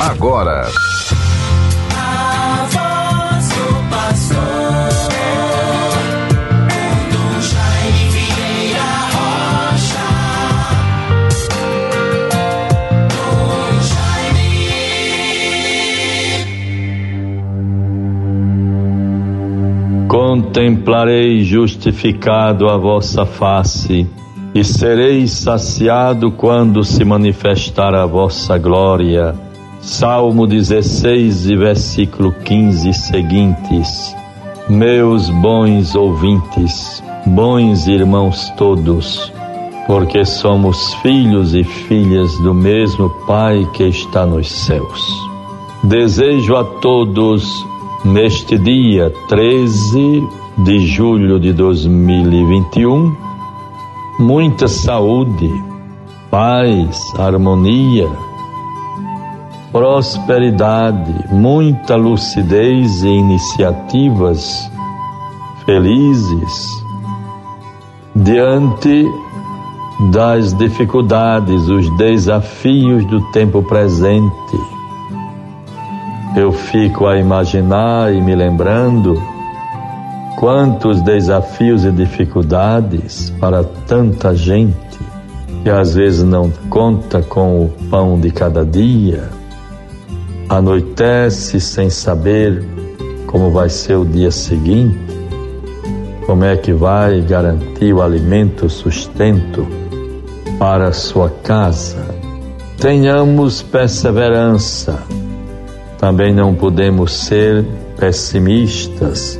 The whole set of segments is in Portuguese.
agora. Contemplarei justificado a vossa face, e sereis saciado quando se manifestar a vossa glória. Salmo 16, versículo 15 seguintes. Meus bons ouvintes, bons irmãos todos, porque somos filhos e filhas do mesmo Pai que está nos céus. Desejo a todos, neste dia 13 de julho de 2021, muita saúde, paz, harmonia, prosperidade, muita lucidez e iniciativas felizes diante das dificuldades, os desafios do tempo presente. Eu fico a imaginar e me lembrando quantos desafios e dificuldades para tanta gente que às vezes não conta com o pão de cada dia anoitece sem saber como vai ser o dia seguinte, como é que vai garantir o alimento, o sustento para sua casa. Tenhamos perseverança. Também não podemos ser pessimistas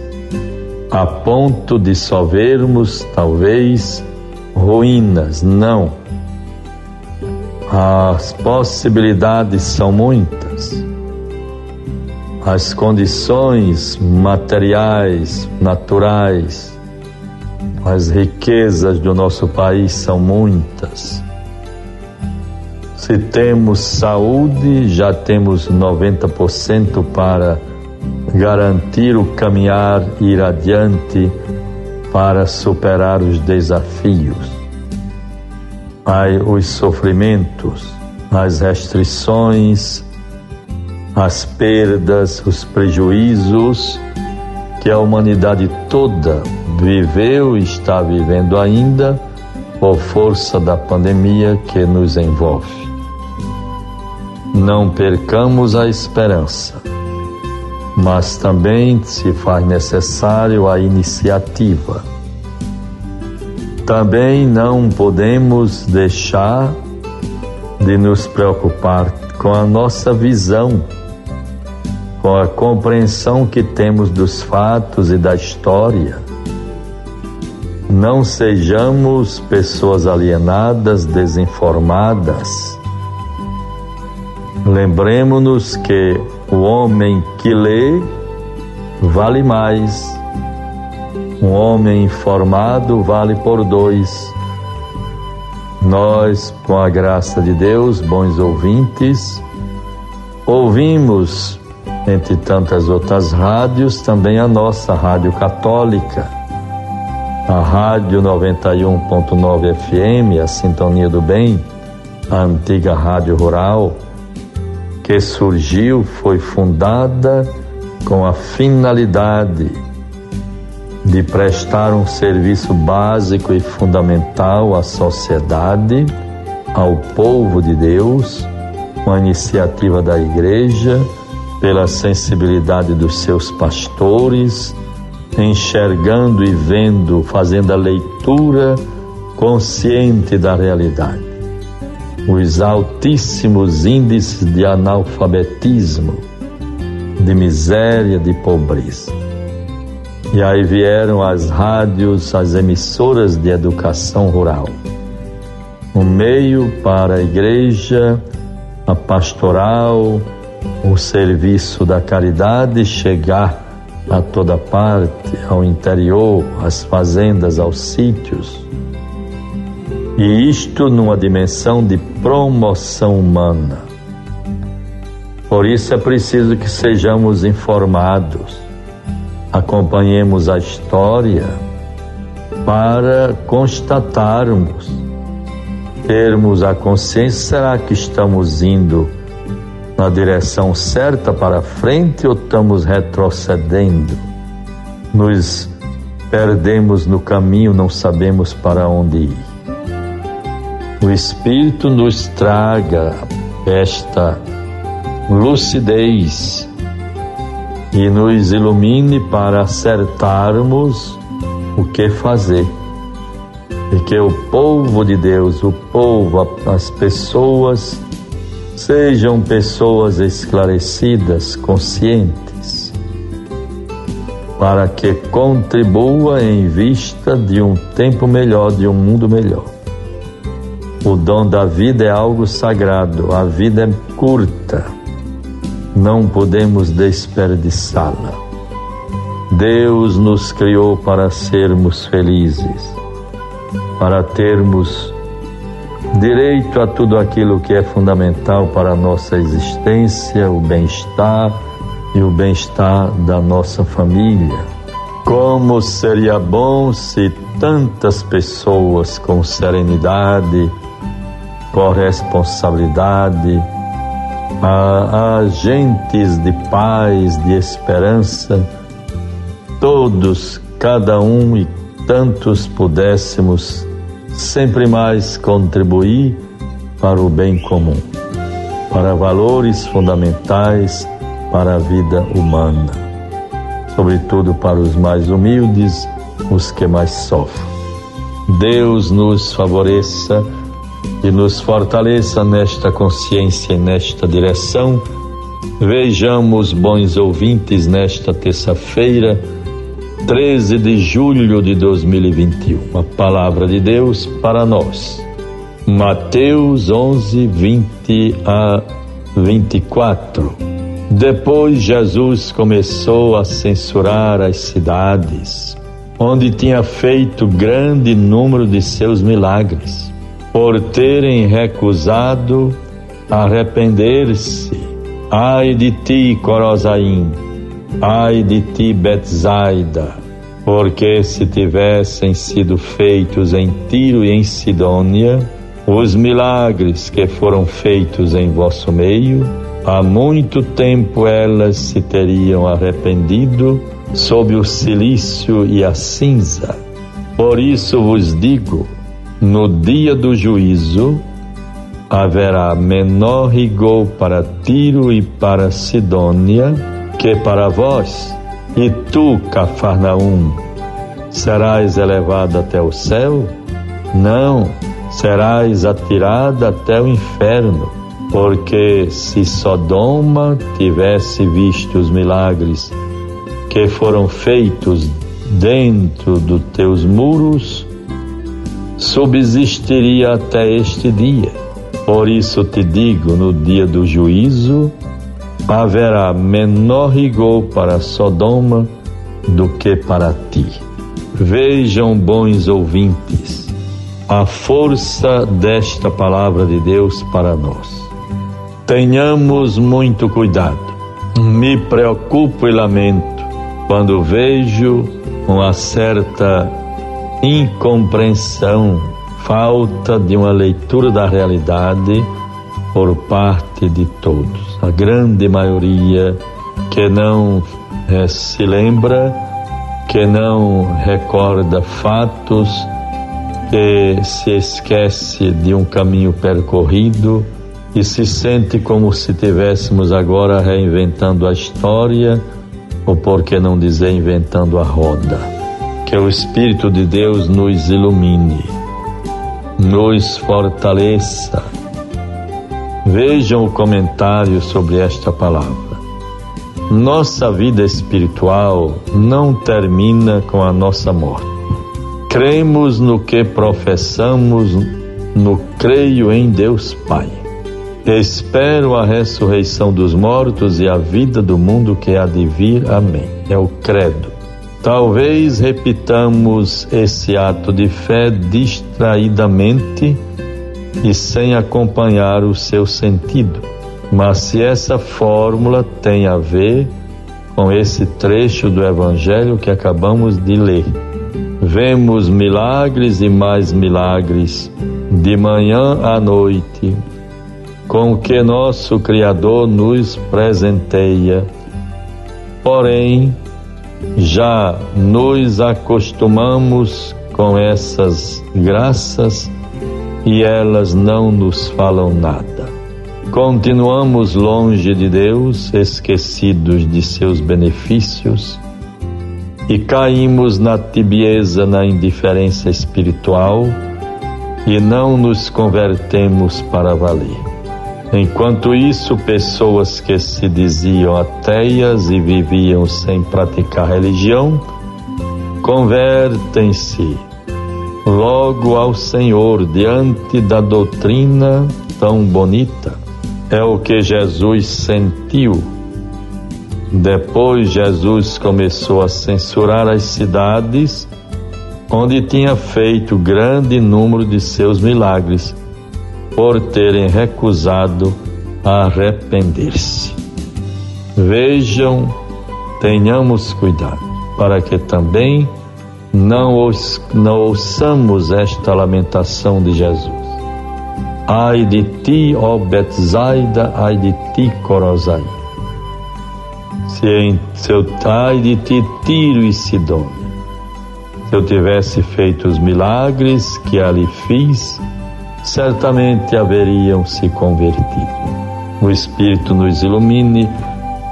a ponto de só vermos talvez ruínas. Não. As possibilidades são muitas as condições materiais, naturais, as riquezas do nosso país são muitas. Se temos saúde, já temos 90% para garantir o caminhar e ir adiante para superar os desafios. Os sofrimentos, as restrições, as perdas, os prejuízos que a humanidade toda viveu e está vivendo ainda por força da pandemia que nos envolve. Não percamos a esperança, mas também se faz necessário a iniciativa. Também não podemos deixar de nos preocupar com a nossa visão com a compreensão que temos dos fatos e da história. Não sejamos pessoas alienadas, desinformadas. Lembremos-nos que o homem que lê vale mais. Um homem informado vale por dois. Nós, com a graça de Deus, bons ouvintes, ouvimos entre tantas outras rádios, também a nossa Rádio Católica, a Rádio 91.9 FM, a Sintonia do Bem, a antiga Rádio Rural, que surgiu, foi fundada com a finalidade de prestar um serviço básico e fundamental à sociedade, ao povo de Deus, uma iniciativa da Igreja pela sensibilidade dos seus pastores, enxergando e vendo, fazendo a leitura consciente da realidade. Os altíssimos índices de analfabetismo, de miséria, de pobreza. E aí vieram as rádios, as emissoras de educação rural. Um meio para a igreja, a pastoral, o serviço da caridade chegar a toda parte, ao interior, às fazendas, aos sítios. E isto numa dimensão de promoção humana. Por isso é preciso que sejamos informados, acompanhemos a história para constatarmos, termos a consciência: será que estamos indo na direção certa para frente ou estamos retrocedendo? Nos perdemos no caminho, não sabemos para onde ir. O Espírito nos traga esta lucidez e nos ilumine para acertarmos o que fazer. E que o povo de Deus, o povo, as pessoas, Sejam pessoas esclarecidas, conscientes, para que contribua em vista de um tempo melhor, de um mundo melhor. O dom da vida é algo sagrado, a vida é curta, não podemos desperdiçá-la. Deus nos criou para sermos felizes, para termos direito a tudo aquilo que é fundamental para a nossa existência, o bem-estar e o bem-estar da nossa família. Como seria bom se tantas pessoas com serenidade, corresponsabilidade, agentes de paz, de esperança, todos, cada um e tantos pudéssemos sempre mais contribuir para o bem comum, para valores fundamentais para a vida humana, sobretudo para os mais humildes, os que mais sofrem. Deus nos favoreça e nos fortaleça nesta consciência e nesta direção. Vejamos, bons ouvintes, nesta terça-feira 13 de julho de 2021. A palavra de Deus para nós. Mateus 11, 20 a 24. Depois Jesus começou a censurar as cidades, onde tinha feito grande número de seus milagres, por terem recusado arrepender-se. Ai de ti, Corozaim! Ai de ti, Betsaida, porque se tivessem sido feitos em Tiro e em Sidônia os milagres que foram feitos em vosso meio, há muito tempo elas se teriam arrependido sob o silício e a cinza. Por isso vos digo: no dia do juízo haverá menor rigor para Tiro e para Sidônia que para vós, e tu, Cafarnaum, serás elevado até o céu? Não, serás atirada até o inferno, porque se Sodoma tivesse visto os milagres que foram feitos dentro dos teus muros, subsistiria até este dia. Por isso te digo: no dia do juízo, haverá menor rigor para Sodoma do que para ti. Vejam, bons ouvintes, a força desta palavra de Deus para nós. Tenhamos muito cuidado. Me preocupo e lamento quando vejo uma certa incompreensão, falta de uma leitura da realidade por parte de todos. A grande maioria que não é, se lembra, que não recorda fatos, que se esquece de um caminho percorrido e se sente como se tivéssemos agora reinventando a história, ou por que não dizer inventando a roda. Que o Espírito de Deus nos ilumine, nos fortaleça Vejam o comentário sobre esta palavra. Nossa vida espiritual não termina com a nossa morte. Cremos no que professamos, no creio em Deus Pai. Espero a ressurreição dos mortos e a vida do mundo que há de vir. Amém. É o credo. Talvez repitamos esse ato de fé distraidamente e sem acompanhar o seu sentido. Mas se essa fórmula tem a ver com esse trecho do Evangelho que acabamos de ler, vemos milagres e mais milagres de manhã à noite, com que nosso Criador nos presenteia. Porém, já nos acostumamos com essas graças e elas não nos falam nada. Continuamos longe de Deus, esquecidos de seus benefícios e caímos na tibieza, na indiferença espiritual e não nos convertemos para valer. Enquanto isso, pessoas que se diziam ateias e viviam sem praticar religião, convertem-se logo ao Senhor diante da doutrina tão bonita. É o que Jesus sentiu. Depois, Jesus começou a censurar as cidades onde tinha feito grande número de seus milagres, por terem recusado arrepender-se. Vejam, tenhamos cuidado, para que também não, não ouçamos esta lamentação de Jesus. Ai de ti, ó Betsaida, ai de ti, Corozai. Se em seu ai de ti, Tiro e Sidônia. Se eu tivesse feito os milagres que ali fiz, certamente haveriam se convertido. O Espírito nos ilumine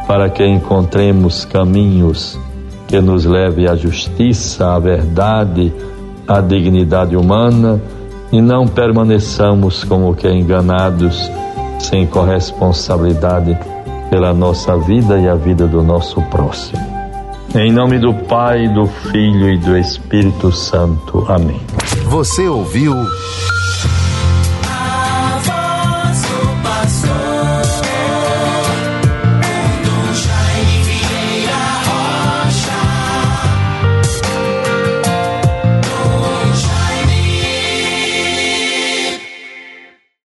para que encontremos caminhos que nos leve à justiça, à verdade, à dignidade humana e não permaneçamos como que enganados, sem corresponsabilidade pela nossa vida e a vida do nosso próximo. Em nome do Pai, do Filho e do Espírito Santo. Amém. Você ouviu